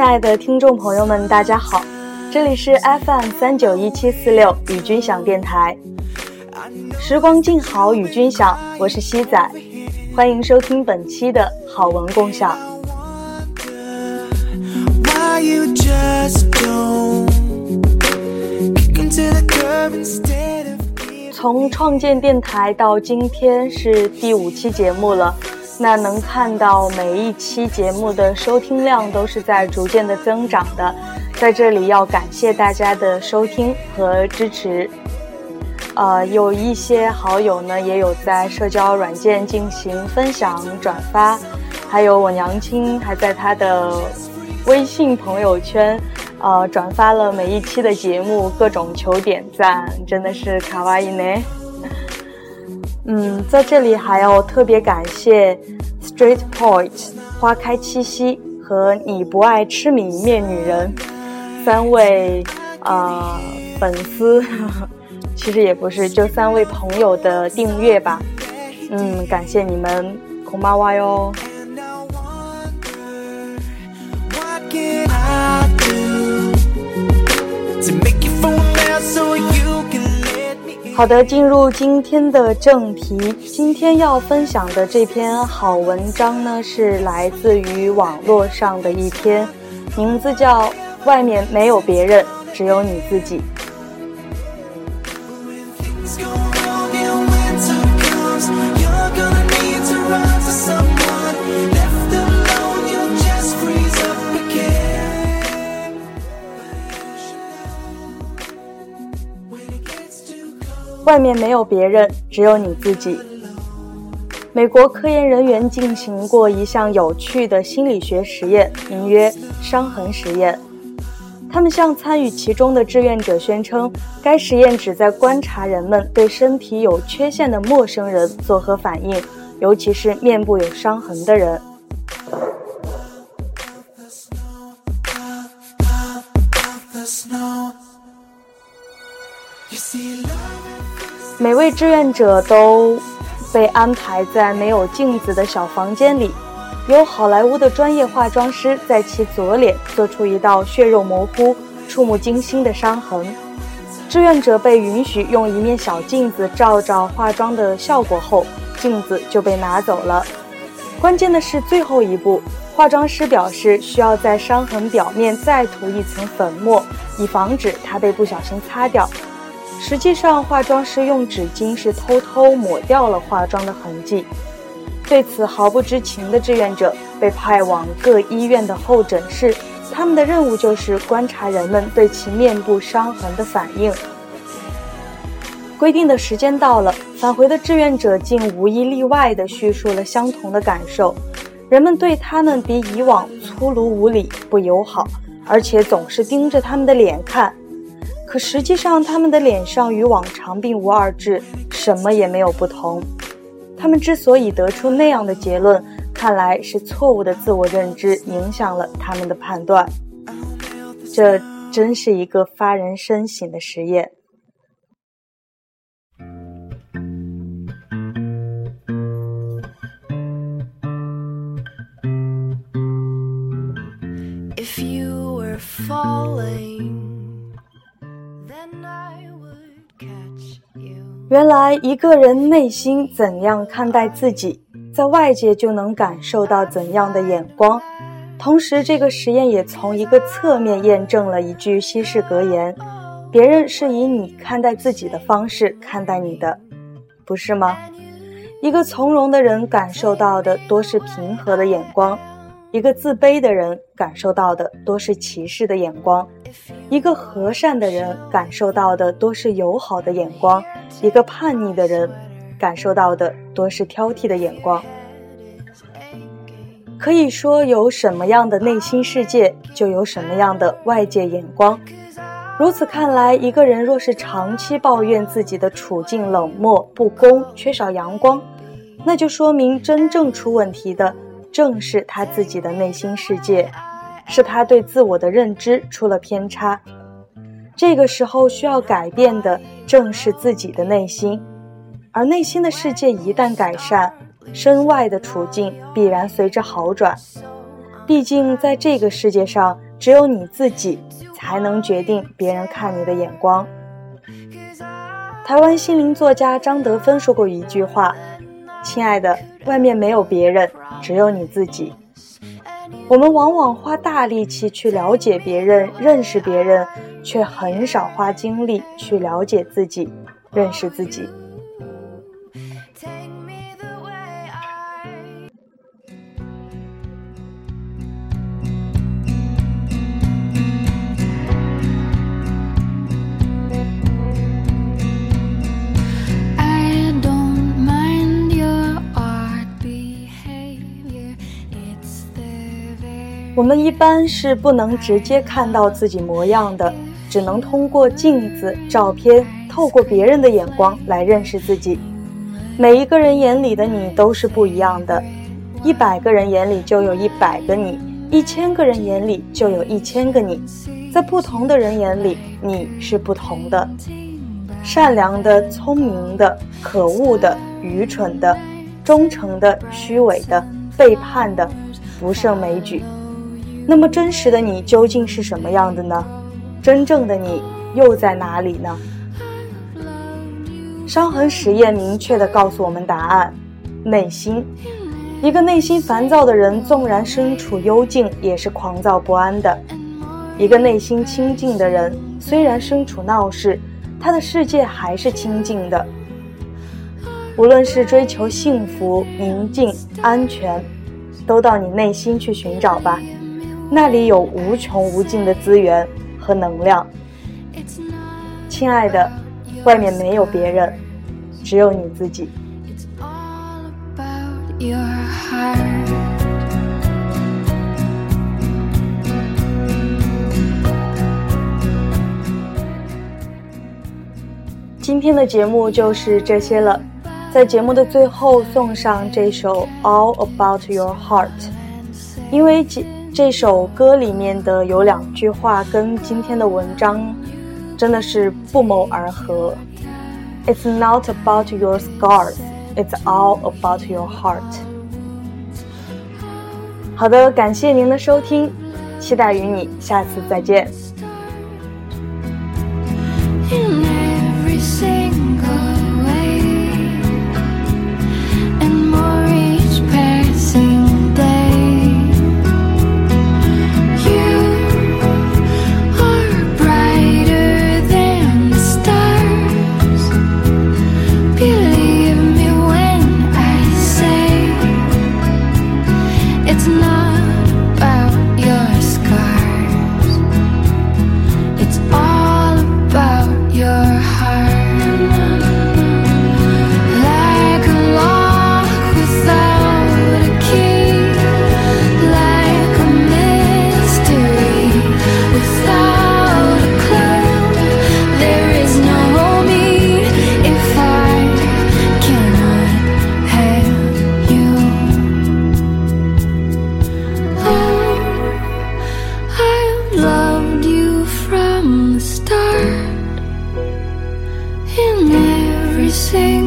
亲爱的听众朋友们，大家好，这里是 FM 三九一七四六与君享电台，时光静好与君享，我是西仔，欢迎收听本期的好文共享。从创建电台到今天是第五期节目了，那能看到每一期节目的收听量都是在逐渐的增长的，在这里要感谢大家的收听和支持。呃，有一些好友呢也有在社交软件进行分享转发，还有我娘亲还在她的微信朋友圈。呃，转发了每一期的节目，各种求点赞，真的是卡哇伊呢。嗯，在这里还要特别感谢 Straight Point、花开七夕和你不爱吃米面女人三位啊粉丝，其实也不是，就三位朋友的订阅吧。嗯，感谢你们，孔妈哇哟。好的，进入今天的正题。今天要分享的这篇好文章呢，是来自于网络上的一篇，名字叫《外面没有别人，只有你自己》。外面没有别人，只有你自己。美国科研人员进行过一项有趣的心理学实验，名曰“伤痕实验”。他们向参与其中的志愿者宣称，该实验旨在观察人们对身体有缺陷的陌生人作何反应，尤其是面部有伤痕的人。每位志愿者都被安排在没有镜子的小房间里，由好莱坞的专业化妆师在其左脸做出一道血肉模糊、触目惊心的伤痕。志愿者被允许用一面小镜子照照化妆的效果后，镜子就被拿走了。关键的是最后一步，化妆师表示需要在伤痕表面再涂一层粉末，以防止它被不小心擦掉。实际上，化妆师用纸巾是偷偷抹掉了化妆的痕迹。对此毫不知情的志愿者被派往各医院的候诊室，他们的任务就是观察人们对其面部伤痕的反应。规定的时间到了，返回的志愿者竟无一例外地叙述了相同的感受：人们对他们比以往粗鲁无礼、不友好，而且总是盯着他们的脸看。可实际上，他们的脸上与往常并无二致，什么也没有不同。他们之所以得出那样的结论，看来是错误的自我认知影响了他们的判断。这真是一个发人深省的实验。If you were falling 原来一个人内心怎样看待自己，在外界就能感受到怎样的眼光。同时，这个实验也从一个侧面验证了一句西式格言：别人是以你看待自己的方式看待你的，不是吗？一个从容的人感受到的多是平和的眼光。一个自卑的人感受到的多是歧视的眼光，一个和善的人感受到的多是友好的眼光，一个叛逆的人感受到的多是挑剔的眼光。可以说，有什么样的内心世界，就有什么样的外界眼光。如此看来，一个人若是长期抱怨自己的处境冷漠、不公、缺少阳光，那就说明真正出问题的。正是他自己的内心世界，是他对自我的认知出了偏差。这个时候需要改变的正是自己的内心，而内心的世界一旦改善，身外的处境必然随之好转。毕竟在这个世界上，只有你自己才能决定别人看你的眼光。台湾心灵作家张德芬说过一句话：“亲爱的，外面没有别人，只有你自己。”我们往往花大力气去了解别人、认识别人，却很少花精力去了解自己、认识自己。我们一般是不能直接看到自己模样的，只能通过镜子、照片，透过别人的眼光来认识自己。每一个人眼里的你都是不一样的，一百个人眼里就有一百个你，一千个人眼里就有一千个你。在不同的人眼里，你是不同的，善良的、聪明的、可恶的、愚蠢的、忠诚的、虚伪的、背叛的，不胜枚举。那么真实的你究竟是什么样的呢？真正的你又在哪里呢？伤痕实验明确地告诉我们答案：内心。一个内心烦躁的人，纵然身处幽静，也是狂躁不安的；一个内心清静的人，虽然身处闹市，他的世界还是清静的。无论是追求幸福、宁静、安全，都到你内心去寻找吧。那里有无穷无尽的资源和能量，亲爱的，外面没有别人，只有你自己。今天的节目就是这些了，在节目的最后送上这首《All About Your Heart》，因为节这首歌里面的有两句话跟今天的文章真的是不谋而合。It's not about your scars, it's all about your heart。好的，感谢您的收听，期待与你下次再见。It's not sing